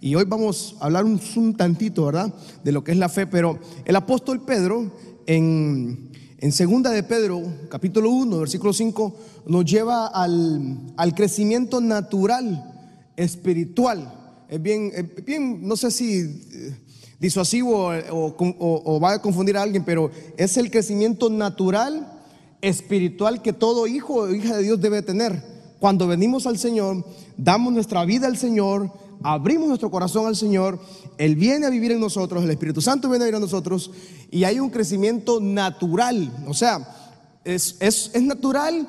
Y hoy vamos a hablar un, tantito, ¿verdad? De lo que es la fe. Pero el apóstol Pedro, en, en segunda de Pedro, capítulo 1, versículo 5, nos lleva al, al crecimiento natural, espiritual. Es bien, bien, no sé si eh, disuasivo o- o va a confundir a alguien, pero es el crecimiento natural, espiritual que todo hijo o hija de Dios debe tener. Cuando venimos al Señor, damos nuestra vida al Señor, abrimos nuestro corazón al Señor, Él viene a vivir en nosotros, el Espíritu Santo viene a vivir en nosotros y hay un crecimiento natural. O sea, es, es- es natural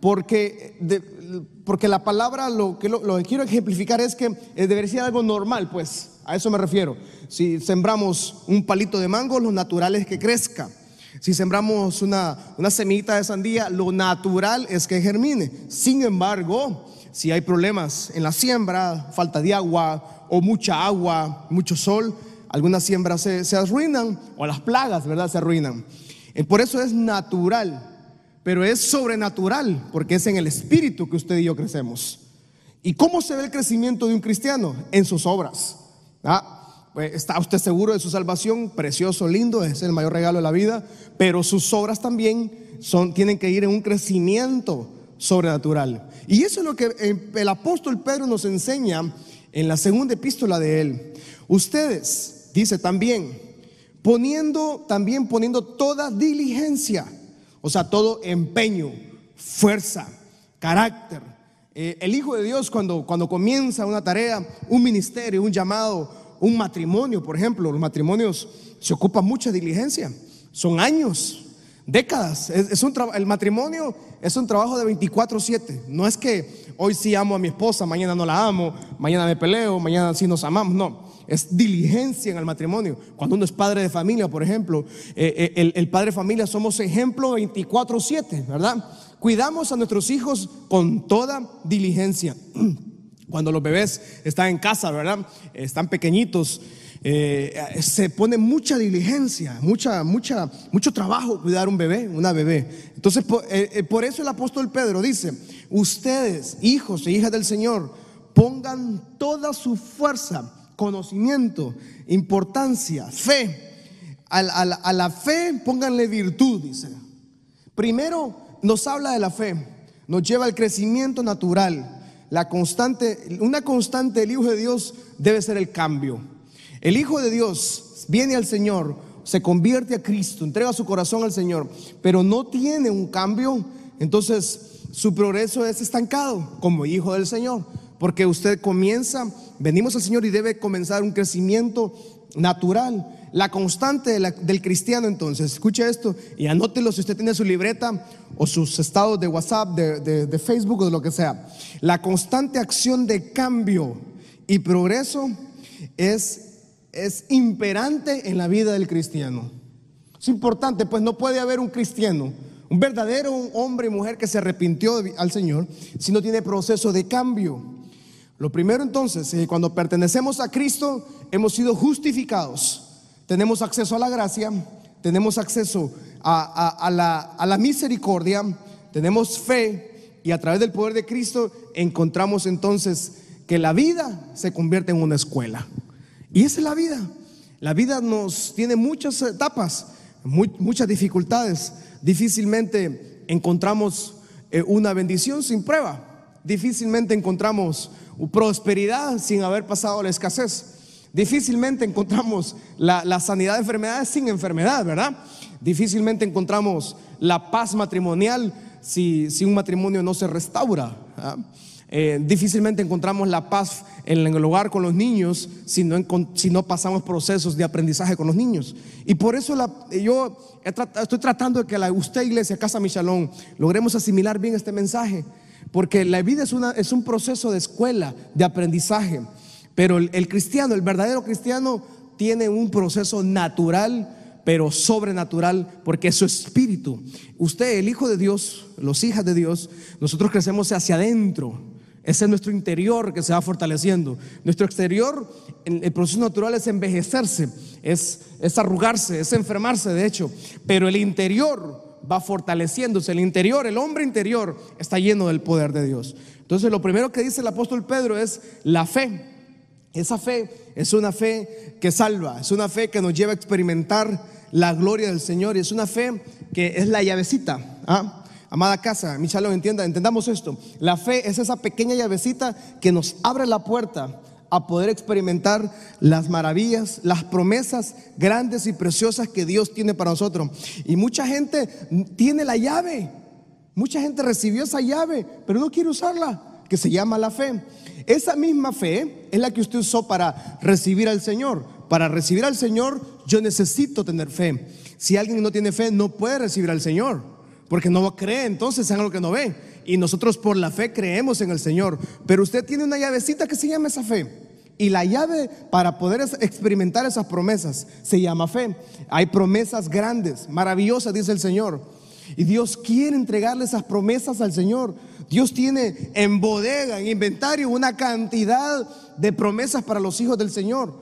porque, porque la palabra lo que, lo, que quiero ejemplificar es que eh, debería ser algo normal, pues a eso me refiero. Si sembramos un palito de mango, lo natural es que crezca. Si sembramos una, una de sandía, lo natural es que germine. Sin embargo, si hay problemas en la siembra, falta de agua o mucha agua, mucho sol, algunas siembras se, se arruinan o las plagas, ¿verdad? Se arruinan. Eh, Por eso es natural, pero es sobrenatural, porque es en el espíritu que usted y yo crecemos. ¿Y cómo se ve el crecimiento de un cristiano? En sus obras. Pues, ¿Está usted seguro de su salvación? Precioso, lindo, es el mayor regalo de la vida, pero sus obras también son, tienen que ir en un crecimiento sobrenatural. Y eso es lo que eh, el apóstol Pedro nos enseña en la segunda epístola de él. Ustedes, dice también, poniendo, también poniendo toda diligencia, o sea, todo empeño, fuerza, carácter. Eh, el Hijo de Dios cuando, cuando comienza una tarea, un ministerio, un llamado, un matrimonio, por ejemplo, los matrimonios se ocupan mucha diligencia, son años, décadas. Es, es un el matrimonio es un trabajo de 24/7. No es que hoy sí amo a mi esposa, mañana no la amo, mañana me peleo, mañana sí nos amamos, no. Es diligencia en el matrimonio. Cuando uno es padre de familia, por ejemplo, eh, eh, el, el padre de familia somos ejemplo 24/7, ¿verdad? Cuidamos a nuestros hijos con toda diligencia. Cuando los bebés están en casa, ¿verdad? Están pequeñitos, eh, se pone mucha diligencia, mucha, mucha, mucho trabajo cuidar un bebé, una bebé. Entonces, por, eh, eh, por eso el apóstol Pedro dice, ustedes, hijos e hijas del Señor, pongan toda su fuerza, conocimiento, importancia, fe. A, la- la fe pónganle virtud, dice. Primero nos habla de la fe, nos lleva al crecimiento natural. La constante, una constante del Hijo de Dios debe ser el cambio. El Hijo de Dios viene al Señor, se convierte a Cristo, entrega su corazón al Señor, pero no tiene un cambio, entonces su progreso es estancado como hijo del Señor, porque usted comienza, venimos al Señor y debe comenzar un crecimiento natural. La constante del cristiano entonces, escuche esto y anótelo si usted tiene su libreta o sus estados de WhatsApp, de Facebook o de lo que sea. La constante acción de cambio y progreso es, es imperante en la vida del cristiano. Es importante, pues no puede haber un cristiano, un verdadero hombre y mujer que se arrepintió al Señor si no tiene proceso de cambio. Lo primero entonces, eh, cuando pertenecemos a Cristo, hemos sido justificados. Tenemos acceso a la gracia, tenemos acceso a la misericordia, tenemos fe y a través del poder de Cristo encontramos entonces que la vida se convierte en una escuela. Y esa es la vida. La vida nos tiene muchas etapas, mu- muchas dificultades. Difícilmente encontramos eh, una bendición sin prueba. Difícilmente encontramos prosperidad sin haber pasado la escasez. Difícilmente encontramos la, sanidad de enfermedades sin enfermedad, ¿verdad? Difícilmente encontramos la paz matrimonial si, un matrimonio no se restaura. Eh, difícilmente encontramos la paz en el hogar con los niños si no, si no pasamos procesos de aprendizaje con los niños. Y por eso la- yo estoy tratando de que la, usted, iglesia, Casa Michalón, logremos asimilar bien este mensaje. Porque la vida es, una, es un proceso de escuela, de aprendizaje. Pero el, el cristiano, el verdadero cristiano, tiene un proceso natural pero sobrenatural, porque es su espíritu. Usted, el Hijo de Dios, los hijas de Dios, nosotros crecemos hacia adentro. Ese es nuestro interior que se va fortaleciendo. Nuestro exterior, el proceso natural es envejecerse, es, es arrugarse, es enfermarse, de hecho. Pero el interior va fortaleciéndose. El interior, el hombre interior, está lleno del poder de Dios. Entonces, lo primero que dice el apóstol Pedro es la fe. Esa fe es una fe que salva, es una fe que nos lleva a experimentar la gloria del Señor y es una fe que es la llavecita. ¿ah? Amada casa, mi lo entienda, entendamos esto. La fe es esa pequeña llavecita que nos abre la puerta a poder experimentar las maravillas, las promesas grandes y preciosas que Dios tiene para nosotros. Y mucha gente tiene la llave, mucha gente recibió esa llave, pero no quiere usarla, que se llama la fe. Esa misma fe es la que usted usó para recibir al Señor. Para recibir al Señor yo necesito tener fe. Si alguien no tiene fe, no puede recibir al Señor, porque no cree entonces en algo que no ve. Y nosotros por la fe creemos en el Señor. Pero usted tiene una llavecita que se llama esa fe. Y la llave para poder experimentar esas promesas se llama fe. Hay promesas grandes, maravillosas, dice el Señor. Y Dios quiere entregarle esas promesas al Señor. Dios tiene en bodega, en inventario, una cantidad de promesas para los hijos del Señor.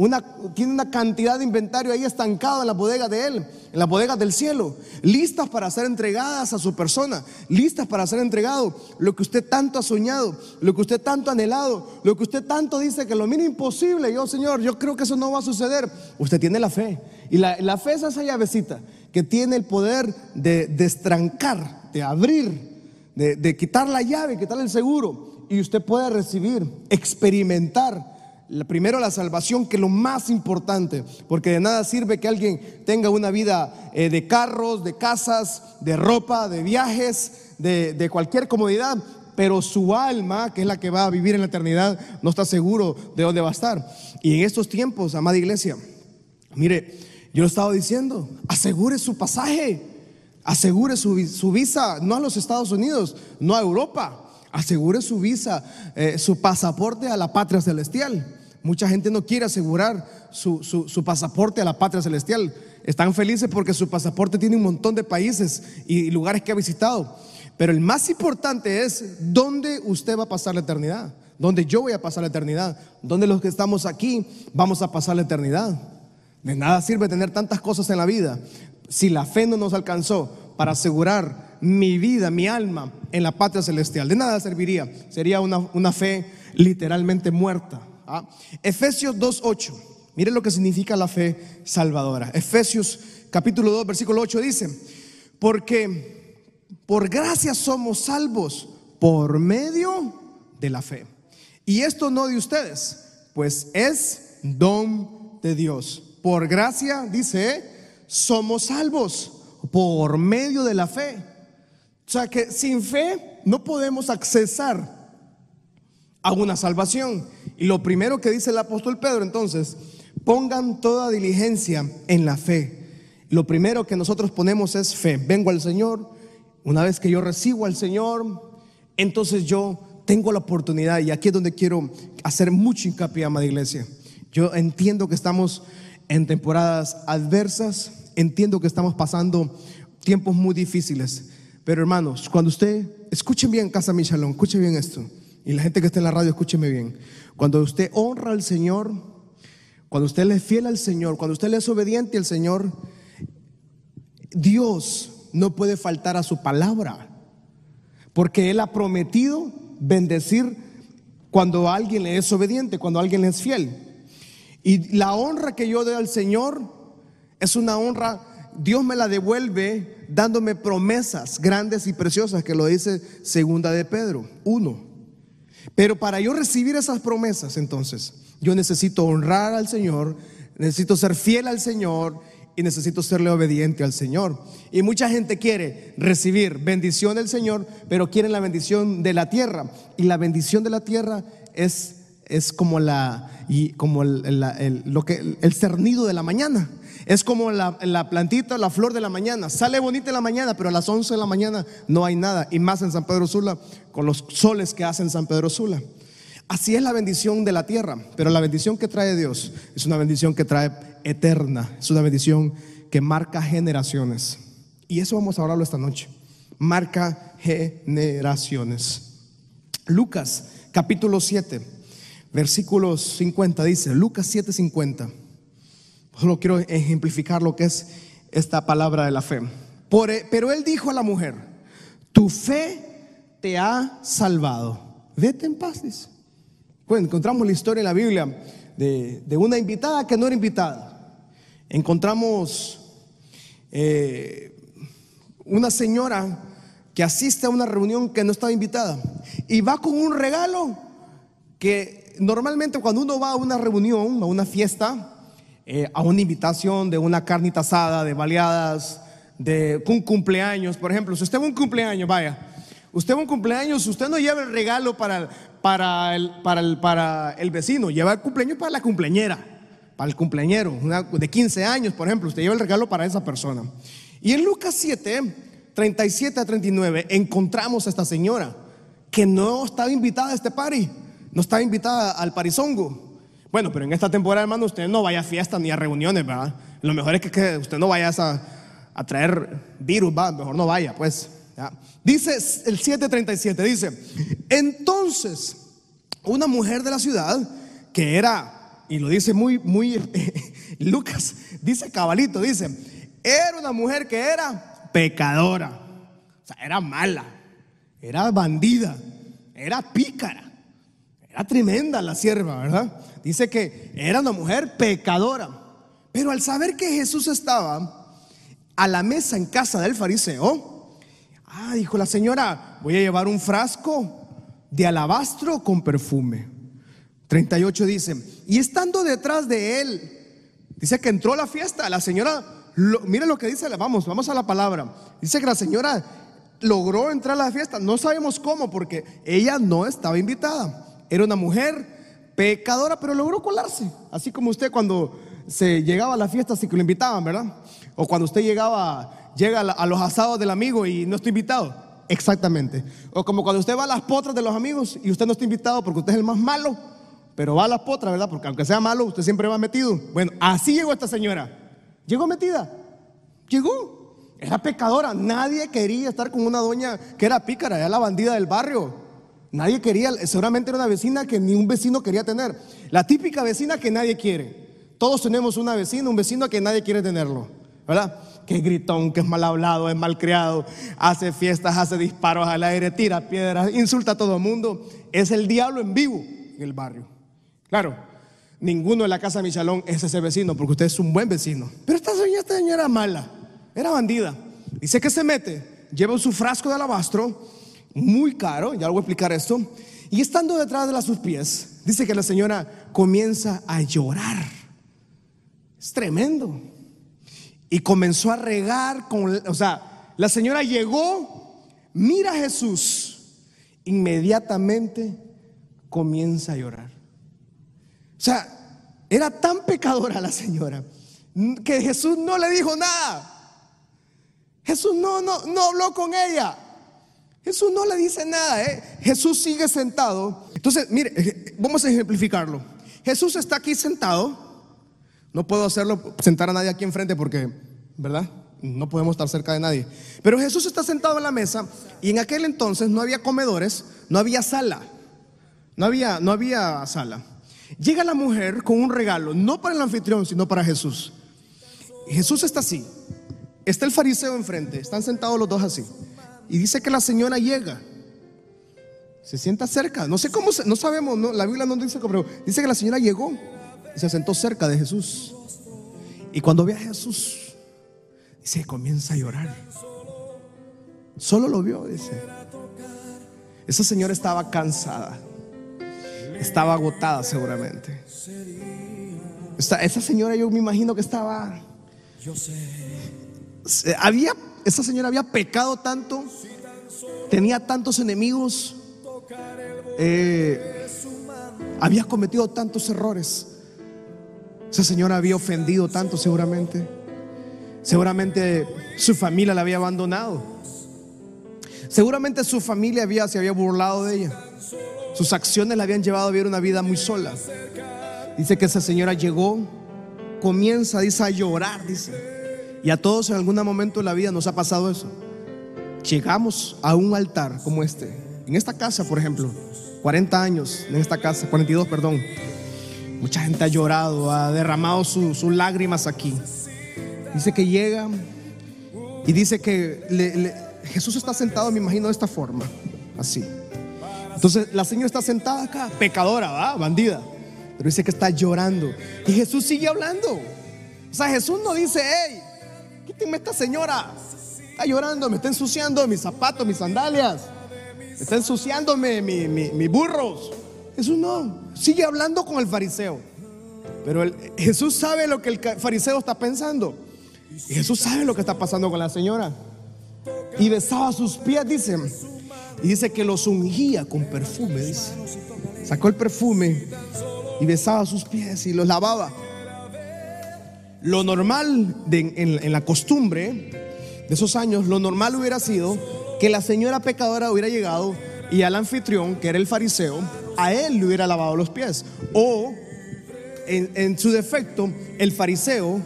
Una, tiene una cantidad de inventario ahí estancado en la bodega de Él, en la bodega del cielo, listas para ser entregadas a su persona, listas para ser entregado lo que usted tanto ha soñado, lo que usted tanto ha anhelado, lo que usted tanto dice que lo mínimo imposible, yo Señor, yo creo que eso no va a suceder. Usted tiene la fe. Y la, fe es esa llavecita que tiene el poder de destrancar, de abrir, de, de quitar la llave, quitar el seguro. Y usted puede recibir, experimentar Primero la salvación, que es lo más importante, porque de nada sirve que alguien tenga una vida eh, de carros, de casas, de ropa, de viajes, de, cualquier comodidad, pero su alma, que es la que va a vivir en la eternidad, no está seguro de dónde va a estar. Y en estos tiempos, amada iglesia, mire, yo lo estaba diciendo, asegure su pasaje, asegure su, visa, no a los Estados Unidos, no a Europa, asegure su visa, eh, su pasaporte a la patria celestial. Mucha gente no quiere asegurar su, pasaporte a la patria celestial. Están felices porque su pasaporte tiene un montón de países y lugares que ha visitado. Pero el más importante es dónde usted va a pasar la eternidad. Dónde yo voy a pasar la eternidad. Dónde los que estamos aquí vamos a pasar la eternidad. De nada sirve tener tantas cosas en la vida si la fe no nos alcanzó para asegurar mi vida, mi alma en la patria celestial. De nada serviría. Sería una, una fe literalmente muerta. ¿Ah? Efesios 2.8. Mire lo que significa la fe salvadora. Efesios capítulo 2, versículo 8 dice, porque por gracia somos salvos por medio de la fe. Y esto no de ustedes, pues es don de Dios. Por gracia, dice, somos salvos por medio de la fe. O sea que sin fe no podemos accesar a una salvación. Y lo primero que dice el apóstol Pedro entonces, pongan toda diligencia en la fe. Lo primero que nosotros ponemos es fe. Vengo al Señor, una vez que yo recibo al Señor, entonces yo tengo la oportunidad, y aquí es donde quiero hacer mucho hincapié, amada iglesia. Yo entiendo que estamos en temporadas adversas, entiendo que estamos pasando tiempos muy difíciles, pero hermanos, cuando usted, escuchen bien, Casa Michalón, escuchen bien esto. Y la gente que está en la radio, escúcheme bien. Cuando usted honra al Señor, cuando usted le es fiel al Señor, cuando usted le es obediente al Señor, Dios no puede faltar a su palabra. Porque Él ha prometido bendecir cuando alguien le es obediente, cuando alguien le es fiel. Y la honra que yo doy al Señor es una honra, Dios me la devuelve dándome promesas grandes y preciosas, que lo dice segunda de Pedro 1. Pero para yo recibir esas promesas, entonces, yo necesito honrar al Señor, necesito ser fiel al Señor y necesito serle obediente al Señor. Y mucha gente quiere recibir bendición del Señor, pero quieren la bendición de la tierra. Y la bendición de la tierra es, es como, la, y como lo que, el cernido de la mañana. Es como la, plantita, la flor de la mañana. Sale bonita en la mañana, pero a las 11 de la mañana no hay nada. Y más en San Pedro Sula, con los soles que hacen San Pedro Sula. Así es la bendición de la tierra. Pero la bendición que trae Dios es una bendición que trae eterna. Es una bendición que marca generaciones. Y eso vamos a hablarlo esta noche. Marca generaciones. Lucas capítulo 7, versículos 50 dice, Lucas 7, 50. Solo quiero ejemplificar lo que es esta palabra de la fe. E, pero él dijo a la mujer, tu fe te ha salvado. Vete en paz, Pues encontramos la historia en la Biblia de, de una invitada que no era invitada. Encontramos eh, una señora que asiste a una reunión que no estaba invitada y va con un regalo que normalmente cuando uno va a una reunión, a una fiesta, eh, a una invitación de una carnita asada, de baleadas, de un cumpleaños, por ejemplo, si usted va a un cumpleaños, vaya, usted va a un cumpleaños, usted no lleva el regalo para, para, el, para, el, para el vecino, lleva el cumpleaños para la cumpleañera, para el cumpleañero, de 15 años, por ejemplo, usted lleva el regalo para esa persona. Y en Lucas 7, 37 a 39, encontramos a esta señora que no estaba invitada a este party, no estaba invitada al parizongo. Bueno, pero en esta temporada, hermano, usted no vaya a fiestas ni a reuniones, ¿verdad? Lo mejor es que, usted no vaya a, a traer virus, ¿verdad? Mejor no vaya, pues. Dice el 737, dice, entonces una mujer de la ciudad que era, y lo dice muy, muy, Lucas, dice cabalito, dice, era una mujer que era pecadora, o sea, era mala, era bandida, era pícara, era tremenda la sierva, ¿verdad? Dice que era una mujer pecadora, pero al saber que Jesús estaba a la mesa en casa del fariseo, Ah, dijo la señora, voy a llevar un frasco de alabastro con perfume. 38 dice, y estando detrás de él, dice que entró a la fiesta, la señora, mira lo que dice, vamos, vamos a la palabra. Dice que la señora logró entrar a la fiesta, no sabemos cómo, porque ella no estaba invitada. Era una mujer pecadora, pero logró colarse. Así como usted cuando se llegaba a la fiesta, así que lo invitaban, ¿verdad? O cuando usted llegaba llega a los asados del amigo y no está invitado. Exactamente. O como cuando usted va a las potras de los amigos y usted no está invitado porque usted es el más malo, pero va a las potras, ¿verdad? Porque aunque sea malo, usted siempre va metido. Bueno, así llegó esta señora. Llegó metida. Llegó. Era pecadora. Nadie quería estar con una doña que era pícara, era la bandida del barrio. Nadie quería, seguramente era una vecina que ni un vecino quería tener. La típica vecina que nadie quiere. Todos tenemos una vecina, un vecino que nadie quiere tenerlo, ¿verdad? que es gritón, que es mal hablado, es mal creado, hace fiestas, hace disparos al aire, tira piedras, insulta a todo el mundo. Es el diablo en vivo en el barrio. Claro, ninguno en la casa de Michalón es ese vecino, porque usted es un buen vecino. Pero esta señora, esta señora era mala, era bandida. Dice que se mete, lleva su frasco de alabastro, muy caro, ya lo voy a explicar esto, y estando detrás de sus pies, dice que la señora comienza a llorar. Es tremendo y comenzó a regar con, o sea, la señora llegó, mira a Jesús, inmediatamente comienza a llorar. O sea, era tan pecadora la señora que Jesús no le dijo nada. Jesús no, no, no habló con ella. Jesús no le dice nada. ¿eh? Jesús sigue sentado. Entonces, mire, eh, vamos a ejemplificarlo. Jesús está aquí sentado no puedo hacerlo, sentar a nadie aquí enfrente porque, ¿verdad? No podemos estar cerca de nadie. Pero Jesús está sentado en la mesa y en aquel entonces no había comedores, no había sala. No había, no había sala. Llega la mujer con un regalo, no para el anfitrión, sino para Jesús. Jesús está así. Está el fariseo enfrente, están sentados los dos así. Y dice que la señora llega. Se sienta cerca. No sé cómo, no sabemos, la Biblia no dice, pero dice que la señora llegó se sentó cerca de Jesús. Y cuando ve a Jesús, dice, comienza a llorar. Solo lo vio, dice. Esa señora estaba cansada. Estaba agotada seguramente. Esa, señora yo me imagino que estaba... Había, esa señora había pecado tanto, tenía tantos enemigos, eh, había cometido tantos errores esa señora había ofendido tanto seguramente. Seguramente su familia la había abandonado. Seguramente su familia había, se había burlado de ella. Sus acciones la habían llevado a vivir una vida muy sola. Dice que esa señora llegó, comienza, dice, a llorar, dice. Y a todos en algún momento de la vida nos ha pasado eso. Llegamos a un altar como este, en esta casa, por ejemplo, 40 años en esta casa, 42, perdón. Mucha gente ha llorado, ha derramado sus lágrimas aquí. Dice que llega y dice que Jesús está sentado, me imagino, de esta forma, así. Entonces la señora está sentada acá, pecadora, ¿va? bandida. Pero dice que está llorando. Y Jesús sigue hablando. O sea, Jesús no dice, hey, esta señora. Está llorando, me está ensuciando mis zapatos, mis sandalias. Me está ensuciándome mis burros. Jesús no. Sigue hablando con el fariseo. Pero Jesús sabe lo que el fariseo está pensando. Jesús sabe lo que está pasando con la señora. Y besaba sus pies, dice. Y dice que los ungía con perfume, dice. Sacó el perfume y besaba sus pies y los lavaba. Lo normal en, la costumbre de esos años, lo normal hubiera sido que la señora pecadora hubiera llegado y al anfitrión, que era el fariseo, a él le hubiera lavado los pies. O, en, su defecto, el fariseo,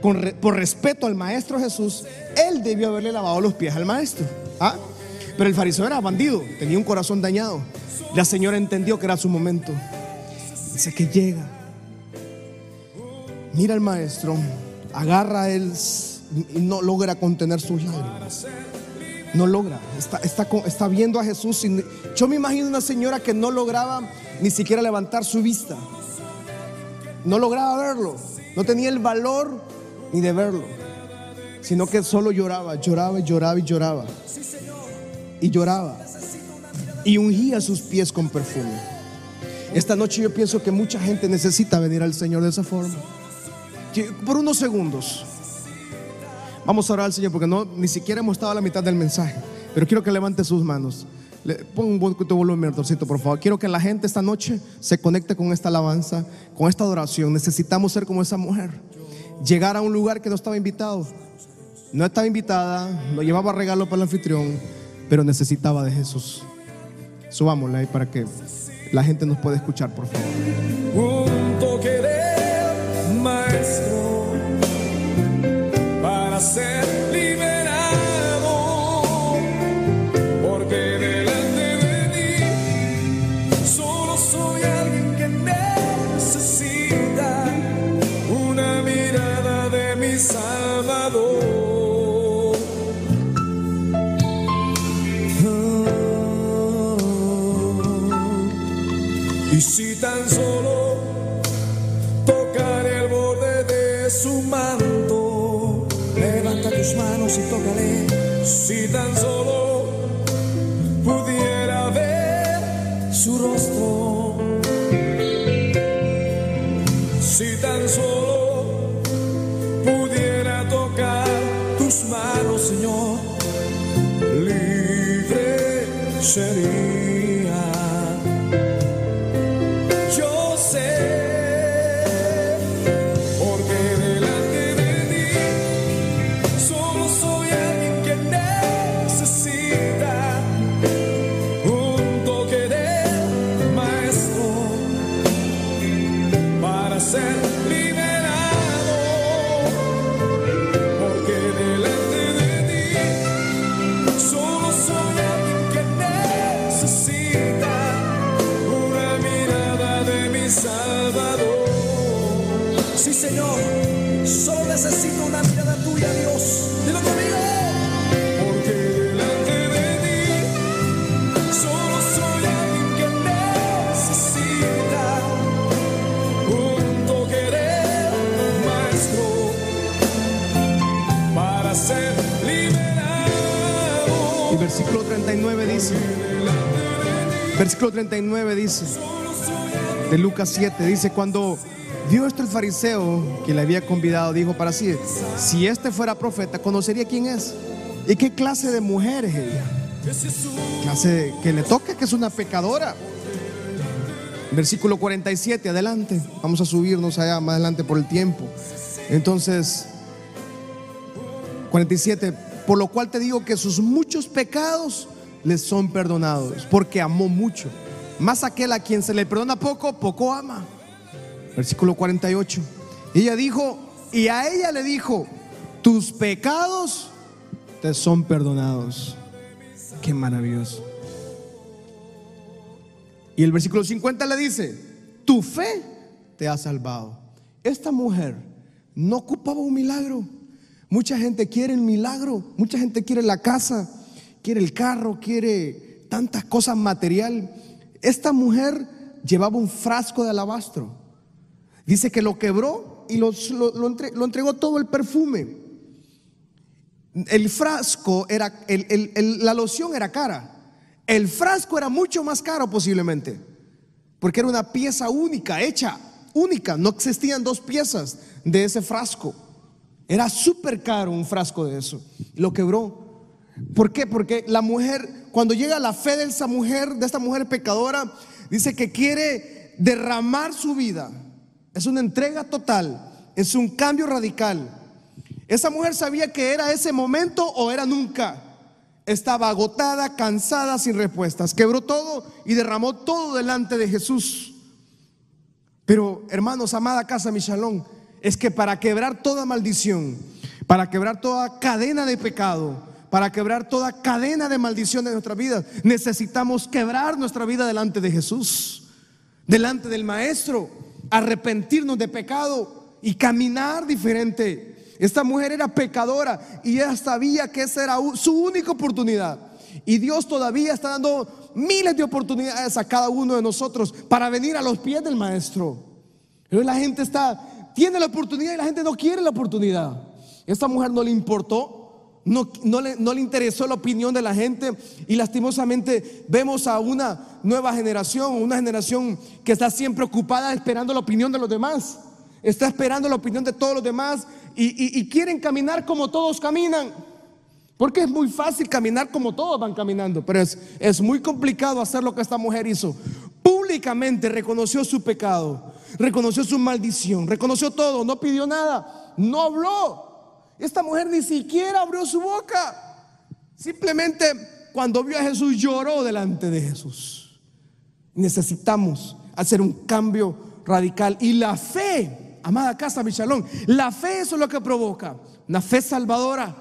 por respeto al maestro Jesús, él debió haberle lavado los pies al maestro. ¿Ah? Pero el fariseo era bandido, tenía un corazón dañado. La señora entendió que era su momento. Dice que llega. Mira al maestro, agarra él y no logra contener sus lágrimas. No logra, está, está, está viendo a Jesús. yo me imagino una señora que no lograba ni siquiera levantar su vista. No lograba verlo, no tenía el valor ni de verlo, sino que solo lloraba, lloraba y lloraba y lloraba y lloraba y ungía sus pies con perfume. Esta noche yo pienso que mucha gente necesita venir al Señor de esa forma. Por unos segundos. Vamos a orar al Señor porque no ni siquiera hemos estado a la mitad del mensaje. Pero quiero que levante sus manos. Pon un poquito volumen, por favor. Quiero que la gente esta noche se conecte con esta alabanza, con esta adoración. Necesitamos ser como esa mujer. Llegar a un lugar que no estaba invitado. No estaba invitada, no llevaba regalo para el anfitrión pero necesitaba de Jesús. Subámosla ahí para que la gente nos pueda escuchar, por favor. Para 39 dice, de Lucas 7, dice, cuando vio esto el fariseo que le había convidado, dijo para sí, si este fuera profeta, conocería quién es y qué clase de mujer es ella. Clase que le toca que es una pecadora. Versículo 47, adelante. Vamos a subirnos allá más adelante por el tiempo. Entonces, 47, por lo cual te digo que sus muchos pecados les son perdonados, porque amó mucho. Más aquel a quien se le perdona poco, poco ama. Versículo 48. ella dijo, y a ella le dijo, tus pecados te son perdonados. Qué maravilloso. Y el versículo 50 le dice, tu fe te ha salvado. Esta mujer no ocupaba un milagro. Mucha gente quiere el milagro, mucha gente quiere la casa, quiere el carro, quiere tantas cosas material. Esta mujer llevaba un frasco de alabastro. Dice que lo quebró y lo, lo, entregó todo el perfume. El frasco era, la loción era cara. El frasco era mucho más caro posiblemente, porque era una pieza única, hecha única. No existían dos piezas de ese frasco. Era súper caro un frasco de eso. Lo quebró. ¿Por qué? Porque la mujer, cuando llega la fe de esa mujer, de esta mujer pecadora, dice que quiere derramar su vida. Es una entrega total, es un cambio radical. Esa mujer sabía que era ese momento o era nunca. Estaba agotada, cansada, sin respuestas. Quebró todo y derramó todo delante de Jesús. Pero hermanos, amada casa Michalón, es que para quebrar toda maldición, para quebrar toda cadena de pecado, para quebrar toda cadena de maldición de nuestra vida, necesitamos quebrar nuestra vida delante de Jesús, delante del Maestro, arrepentirnos de pecado y caminar diferente. Esta mujer era pecadora y ella sabía que esa era su única oportunidad. Y Dios todavía está dando miles de oportunidades a cada uno de nosotros para venir a los pies del Maestro. Pero la gente está, tiene la oportunidad y la gente no quiere la oportunidad. Esta mujer no le importó, no, le, interesó la opinión de la gente y lastimosamente vemos a una nueva generación, una generación que está siempre ocupada esperando la opinión de los demás, está esperando la opinión de todos los demás y, quieren caminar como todos caminan. Porque es muy fácil caminar como todos van caminando, pero es muy complicado hacer lo que esta mujer hizo. Públicamente reconoció su pecado, reconoció su maldición, reconoció todo, no pidió nada, no habló. Esta mujer ni siquiera abrió su boca. Simplemente cuando vio a Jesús lloró delante de Jesús. Necesitamos hacer un cambio radical. Y la fe amada casa Michalón, la fe eso es lo que provoca, una fe salvadora,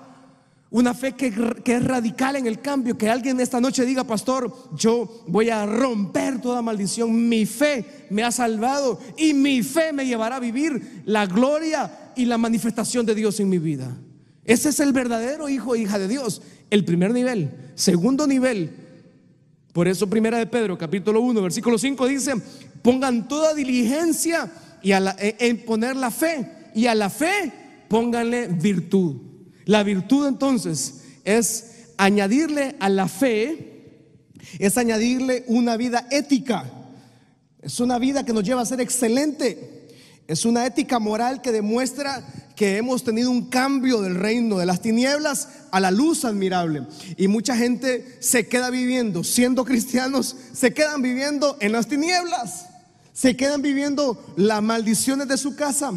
una fe que, es radical en el cambio, que alguien esta noche diga, pastor, yo voy a romper toda maldición, mi fe me ha salvado y mi fe me llevará a vivir la gloria y la manifestación de Dios en mi vida. Ese es el verdadero hijo e hija de Dios, el primer nivel. Segundo nivel, por eso primera de Pedro, capítulo 1, versículo 5 dice, pongan toda diligencia y a e, en poner la fe. Y a la fe pónganle virtud. La virtud entonces es añadirle a la fe, es añadirle una vida ética. Es una vida que nos lleva a ser excelente. Es una ética moral que demuestra que hemos tenido un cambio del reino de las tinieblas a la luz admirable. Y mucha gente se queda viviendo, siendo cristianos, se quedan viviendo en las tinieblas. Se quedan viviendo las maldiciones de su casa.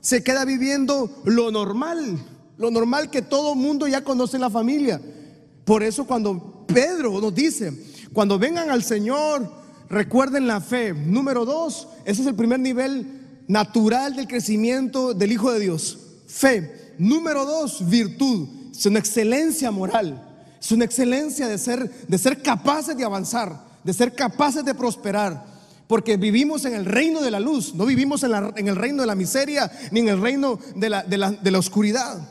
Se queda viviendo lo normal, lo normal que todo mundo ya conoce en la familia. Por eso cuando Pedro nos dice, cuando vengan al Señor, recuerden la fe. Número dos, ese es el primer nivel natural del crecimiento del Hijo de Dios. Fe. Número dos, virtud. Es una excelencia moral. Es una excelencia de ser, de ser capaces de avanzar, de ser capaces de prosperar porque vivimos en el reino de la luz, no vivimos en, el reino de la miseria ni en el reino de la, oscuridad.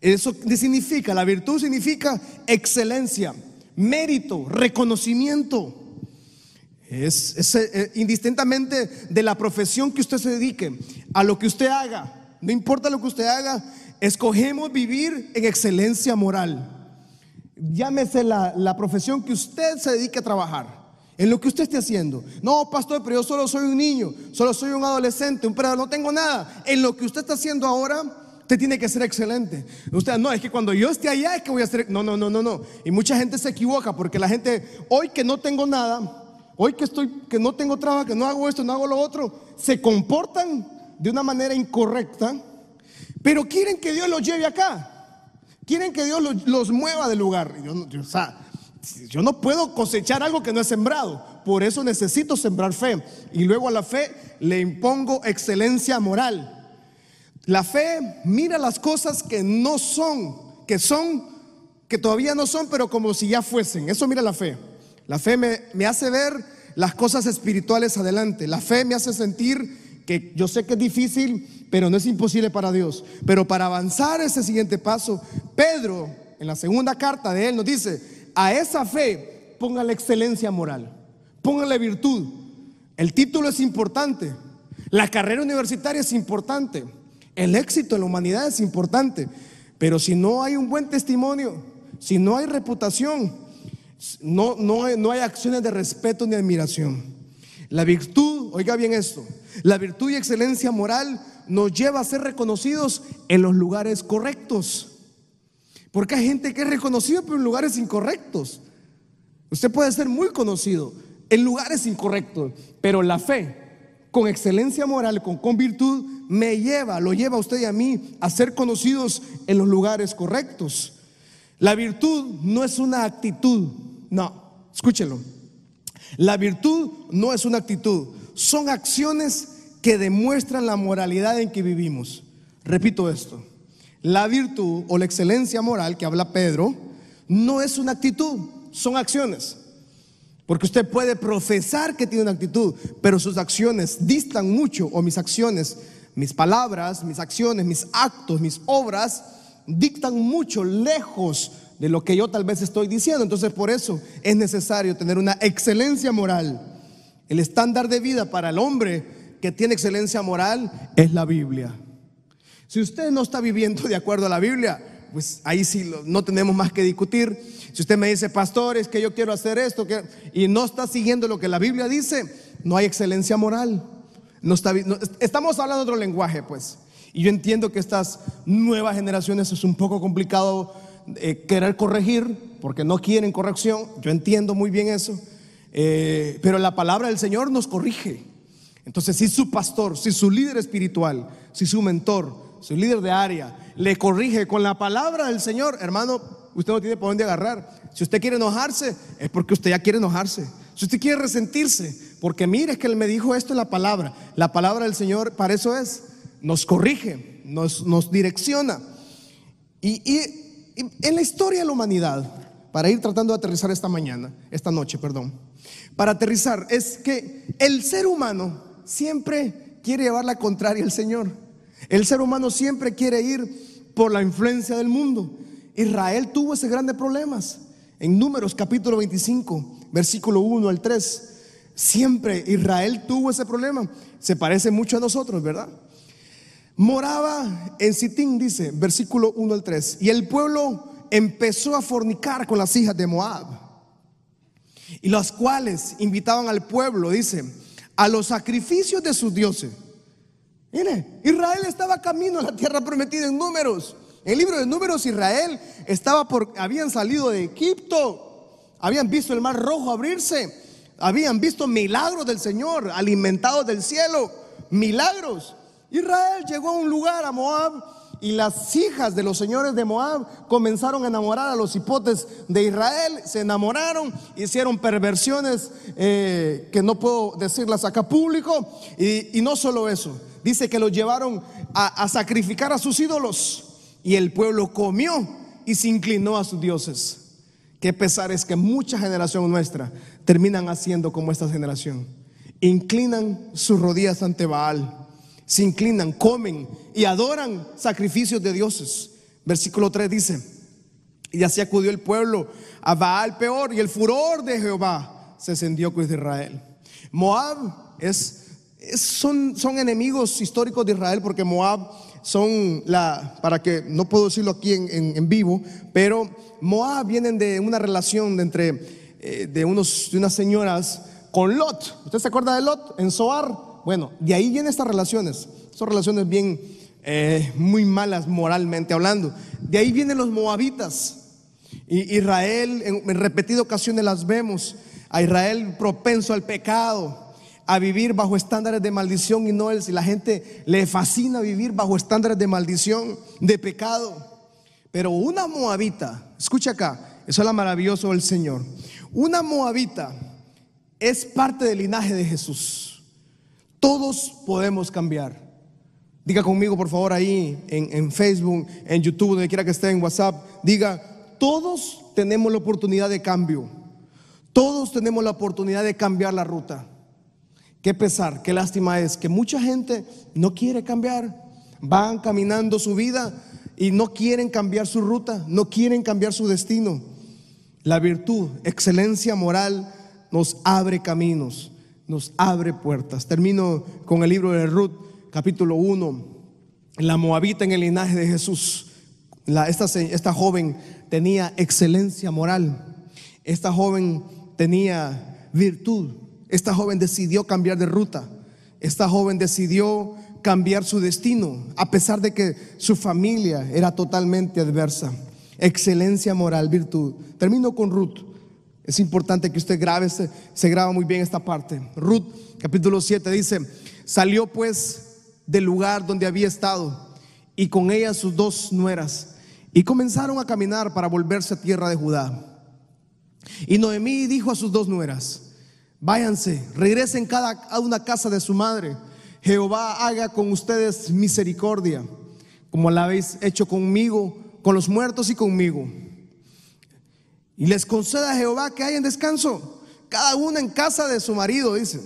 Eso significa, la virtud significa excelencia, mérito, reconocimiento. Es, eh, indistintamente de la profesión que usted se dedique, a lo que usted haga, no importa lo que usted haga, escogemos vivir en excelencia moral. Llámese la, la profesión que usted se dedique a trabajar en lo que usted esté haciendo. No, pastor, pero yo solo soy un niño, solo soy un adolescente, un perro, no tengo nada. En lo que usted está haciendo ahora, usted tiene que ser excelente. Usted, no, es que cuando yo esté allá es que voy a ser. No, no, no, no, no. Y mucha gente se equivoca porque la gente, hoy que no tengo nada, hoy que estoy, que no tengo trabajo, que no hago esto, no hago lo otro, se comportan de una manera incorrecta, pero quieren que Dios los lleve acá. Quieren que Dios los, mueva del lugar. Yo, o sea, yo no puedo cosechar algo que no he sembrado. Por eso necesito sembrar fe. Y luego a la fe le impongo excelencia moral. La fe mira las cosas que no son, que son, que todavía no son, pero como si ya fuesen. Eso mira la fe. La fe me, hace ver las cosas espirituales adelante. La fe me hace sentir que yo sé que es difícil, pero no es imposible para Dios. Pero para avanzar ese siguiente paso, Pedro, en la segunda carta de él, nos dice, a esa fe ponga la excelencia moral. pónganle virtud. El título es importante. La carrera universitaria es importante. El éxito en la humanidad es importante. Pero si no hay un buen testimonio, si no hay reputación, no, no, hay, no hay acciones de respeto ni admiración. La virtud, oiga bien esto, la virtud y excelencia moral nos lleva a ser reconocidos en los lugares correctos. Porque hay gente que es reconocida pero en lugares incorrectos. Usted puede ser muy conocido en lugares incorrectos, pero la fe con excelencia moral, con, con virtud, me lleva, lo lleva a usted y a mí a ser conocidos en los lugares correctos. La virtud no es una actitud, no, escúchelo. La virtud no es una actitud, son acciones que demuestran la moralidad en que vivimos. Repito esto, la virtud o la excelencia moral que habla Pedro no es una actitud, son acciones. Porque usted puede profesar que tiene una actitud, pero sus acciones distan mucho, o mis acciones, mis palabras, mis acciones, mis actos, mis obras, dictan mucho lejos de lo que yo tal vez estoy diciendo. Entonces por eso es necesario tener una excelencia moral. El estándar de vida para el hombre que tiene excelencia moral es la Biblia. Si usted no está viviendo de acuerdo a la Biblia, pues ahí sí no tenemos más que discutir. Si usted me dice, pastor, es que yo quiero hacer esto que, y no está siguiendo lo que la Biblia dice, no hay excelencia moral. No está, estamos hablando otro lenguaje, pues. Y yo entiendo que estas nuevas generaciones es un poco complicado eh, querer corregir, porque no quieren corrección. Yo entiendo muy bien eso. Eh, pero la palabra del Señor nos corrige. Entonces, si su pastor, si su líder espiritual, si su mentor, su líder de área, le corrige con la palabra del Señor, hermano, usted no tiene por dónde agarrar. Si usted quiere enojarse, es porque usted ya quiere enojarse. Si usted quiere resentirse, porque mire es que él me dijo esto en la palabra. La palabra del Señor para eso es, nos corrige, nos, nos direcciona. Y, y, en la historia de la humanidad, para ir tratando de aterrizar esta mañana, esta noche, perdón, para aterrizar es que el ser humano siempre quiere llevar la contraria al Señor. El ser humano siempre quiere ir por la influencia del mundo. Israel tuvo ese grandes problemas. En Números capítulo 25, versículo 1 al 3, siempre Israel tuvo ese problema. Se parece mucho a nosotros, ¿verdad? Moraba en Sitín, dice, versículo 1 al 3, y el pueblo empezó a fornicar con las hijas de Moab, y las cuales invitaban al pueblo, dice, a los sacrificios de sus dioses. Mire, Israel estaba camino a la tierra prometida en números. En el libro de números, Israel estaba por, habían salido de Egipto, habían visto el mar rojo abrirse, habían visto milagros del Señor, alimentados del cielo, milagros. Israel llegó a un lugar, a Moab, y las hijas de los señores de Moab comenzaron a enamorar a los hipotes de Israel, se enamoraron, hicieron perversiones eh, que no puedo decirlas acá público, y, y no solo eso, dice que los llevaron a, sacrificar a sus ídolos, y el pueblo comió y se inclinó a sus dioses. Qué pesar es que mucha generación nuestra terminan haciendo como esta generación. Inclinan sus rodillas ante Baal se inclinan, comen y adoran sacrificios de dioses. Versículo 3 dice, y así acudió el pueblo a Baal peor y el furor de Jehová se encendió con Israel. Moab es, son, son enemigos históricos de Israel porque Moab son la, para que, no puedo decirlo aquí en, vivo, pero Moab vienen de una relación de entre, eh, de, unos, de unas señoras con Lot. ¿Usted se acuerda de Lot en Soar? Bueno, de ahí vienen estas relaciones. Son relaciones bien, eh, muy malas moralmente hablando. De ahí vienen los moabitas. Y Israel, en, repetidas ocasiones las vemos. A Israel propenso al pecado, a vivir bajo estándares de maldición y no él. Si la gente le fascina vivir bajo estándares de maldición, de pecado. Pero una moabita, escucha acá, eso es lo maravilloso del Señor. Una moabita es parte del linaje de Jesús. Todos podemos cambiar. Diga conmigo, por favor, ahí en, Facebook, en YouTube, donde quiera que esté, en WhatsApp. Diga, todos tenemos la oportunidad de cambio. Todos tenemos la oportunidad de cambiar la ruta. Qué pesar, qué lástima es que mucha gente no quiere cambiar. Van caminando su vida y no quieren cambiar su ruta, no quieren cambiar su destino. La virtud, excelencia moral, nos abre caminos, nos abre puertas. Termino con el libro de Ruth, capítulo 1. La moabita en el linaje de Jesús. Esta, esta joven tenía excelencia moral. Esta joven tenía virtud. Esta joven decidió cambiar de ruta. Esta joven decidió cambiar su destino, a pesar de que su familia era totalmente adversa. Excelencia moral, virtud. Termino con Ruth. Es importante que usted grabe, se, se graba muy bien esta parte. Ruth, capítulo 7, dice, salió pues del lugar donde había estado y con ella sus dos nueras y comenzaron a caminar para volverse a tierra de Judá. Y Noemí dijo a sus dos nueras, váyanse, regresen cada a una casa de su madre. Jehová haga con ustedes misericordia, como la habéis hecho conmigo, con los muertos y conmigo. Y les conceda a Jehová que hayan descanso, cada una en casa de su marido, dice.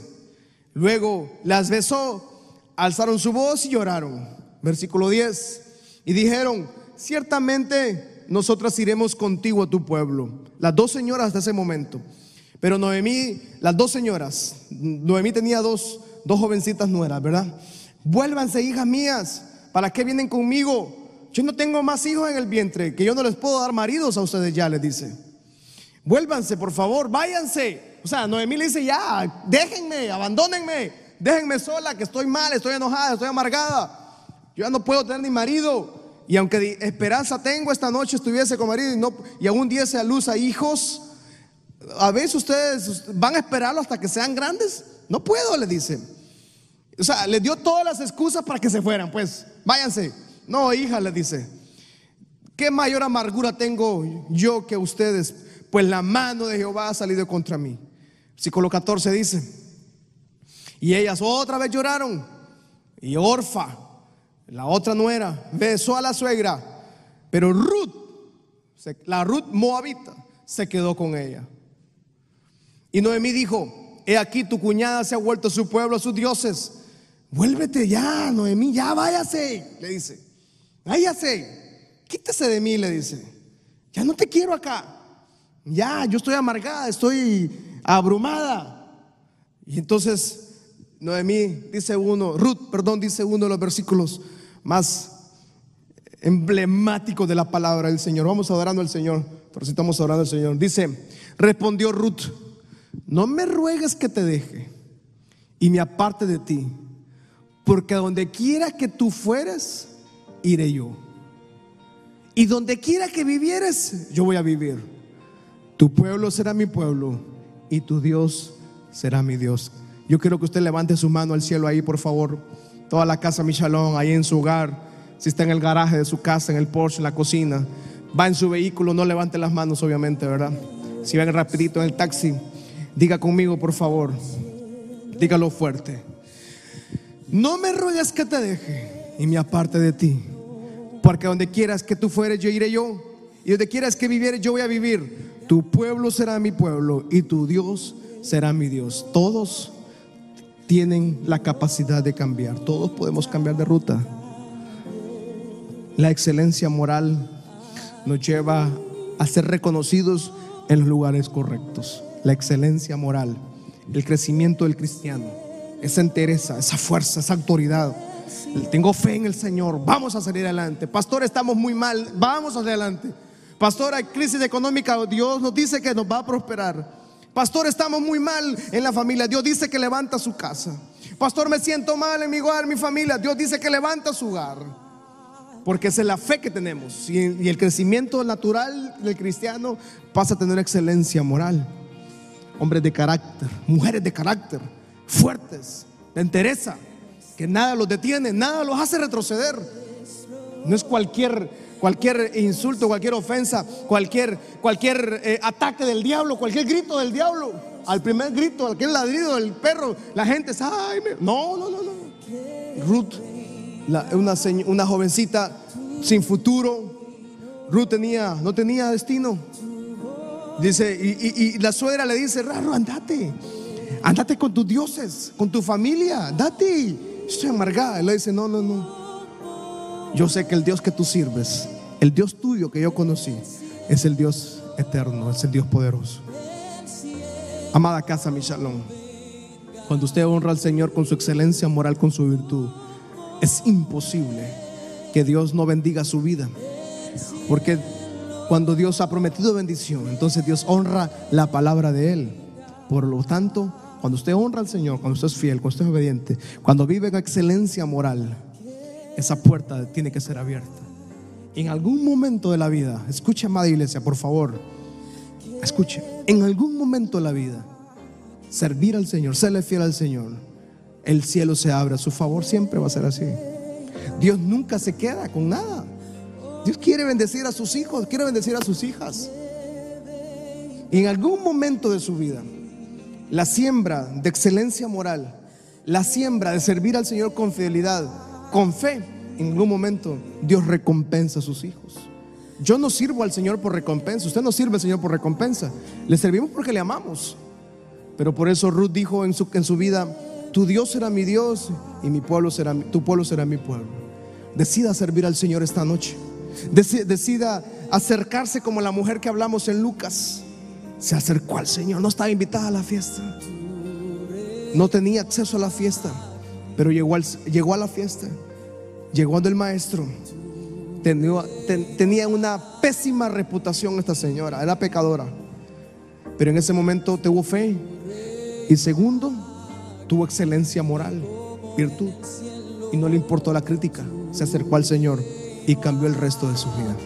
Luego las besó, alzaron su voz y lloraron. Versículo 10. Y dijeron, ciertamente nosotras iremos contigo a tu pueblo. Las dos señoras de ese momento. Pero Noemí, las dos señoras, Noemí tenía dos, dos jovencitas nueras, ¿verdad? Vuélvanse, hijas mías, ¿para qué vienen conmigo? Yo no tengo más hijos en el vientre, que yo no les puedo dar maridos a ustedes ya, les dice. Vuélvanse, por favor, váyanse. O sea, Noemí le dice, ya, déjenme, abandónenme, déjenme sola, que estoy mal, estoy enojada, estoy amargada. Yo ya no puedo tener ni marido. Y aunque esperanza tengo esta noche estuviese con marido y, no, y aún diese a luz a hijos, a veces ustedes van a esperarlo hasta que sean grandes. No puedo, le dice. O sea, le dio todas las excusas para que se fueran, pues, váyanse. No, hija, le dice. ¿Qué mayor amargura tengo yo que ustedes? Pues la mano de Jehová ha salido contra mí. Versículo 14 dice. Y ellas otra vez lloraron. Y Orfa, la otra nuera, besó a la suegra. Pero Ruth, la Ruth moabita, se quedó con ella. Y Noemí dijo, he aquí tu cuñada se ha vuelto a su pueblo, a sus dioses. Vuélvete ya, Noemí, ya váyase, le dice. Váyase, quítese de mí, le dice. Ya no te quiero acá. Ya, yo estoy amargada, estoy abrumada. Y entonces Noemí dice uno, Ruth, perdón, dice uno de los versículos más emblemáticos de la palabra del Señor. Vamos adorando al Señor, pero si estamos adorando al Señor. Dice, respondió Ruth, no me ruegues que te deje y me aparte de ti, porque donde quiera que tú fueres, iré yo. Y donde quiera que vivieres, yo voy a vivir. Tu pueblo será mi pueblo y tu Dios será mi Dios. Yo quiero que usted levante su mano al cielo ahí, por favor. Toda la casa Michalón, ahí en su hogar. Si está en el garaje de su casa, en el Porsche, en la cocina. Va en su vehículo, no levante las manos, obviamente, ¿verdad? Si van rapidito en el taxi, diga conmigo, por favor. Dígalo fuerte. No me ruegues que te deje y me aparte de ti. Porque donde quieras que tú fueres, yo iré yo. Y donde quieras que vivieres, yo voy a vivir. Tu pueblo será mi pueblo y tu Dios será mi Dios. Todos tienen la capacidad de cambiar. Todos podemos cambiar de ruta. La excelencia moral nos lleva a ser reconocidos en los lugares correctos. La excelencia moral, el crecimiento del cristiano, esa entereza, esa fuerza, esa autoridad. Tengo fe en el Señor, vamos a salir adelante. Pastor, estamos muy mal, vamos adelante. Pastor, hay crisis económica, Dios nos dice que nos va a prosperar. Pastor, estamos muy mal en la familia, Dios dice que levanta su casa. Pastor, me siento mal en mi hogar, en mi familia, Dios dice que levanta su hogar. Porque esa es la fe que tenemos. Y, y el crecimiento natural del cristiano pasa a tener excelencia moral. Hombres de carácter, mujeres de carácter, fuertes, de entereza, que nada los detiene, nada los hace retroceder. No es cualquier, cualquier insulto, cualquier ofensa, cualquier, cualquier eh, ataque del diablo, cualquier grito del diablo. Al primer grito, aquel ladrido del perro, la gente es, ay, me-". no, no, no, no. Ruth, una, una jovencita sin futuro. Ruth tenía, no tenía destino. Dice, y, la suegra le dice, Raro, andate. Andate con tus dioses, con tu familia, andate. Estoy amargada. Y le dice, no, no, no. Yo sé que el Dios que tú sirves, el Dios tuyo que yo conocí, es el Dios eterno, es el Dios poderoso. Amada casa, mi shalom. Cuando usted honra al Señor con su excelencia moral, con su virtud, es imposible que Dios no bendiga su vida. Porque cuando Dios ha prometido bendición, entonces Dios honra la palabra de Él. Por lo tanto, cuando usted honra al Señor, cuando usted es fiel, cuando usted es obediente, cuando vive en excelencia moral, esa puerta tiene que ser abierta. En algún momento de la vida, escuche, amada iglesia, por favor, escuche, en algún momento de la vida, servir al Señor, serle fiel al Señor, el cielo se abre su favor, siempre va a ser así. Dios nunca se queda con nada. Dios quiere bendecir a sus hijos, quiere bendecir a sus hijas. Y en algún momento de su vida, la siembra de excelencia moral, la siembra de servir al Señor con fidelidad, con fe, en algún momento Dios recompensa a sus hijos. Yo no sirvo al Señor por recompensa, usted no sirve al Señor por recompensa, le servimos porque le amamos. Pero por eso Ruth dijo en su, en su vida, tu Dios será mi Dios y mi pueblo será, tu pueblo será mi pueblo. Decida servir al Señor esta noche. Decida acercarse como la mujer que hablamos en Lucas. Se acercó al Señor, no estaba invitada a la fiesta. No tenía acceso a la fiesta, pero llegó, llegó a la fiesta. Llegó el maestro. Tenía, tenía una pésima reputación esta señora, era pecadora. Pero en ese momento tuvo fe. Y segundo, tuvo excelencia moral, virtud. Y no le importó la crítica. Se acercó al Señor y cambió el resto de su vida.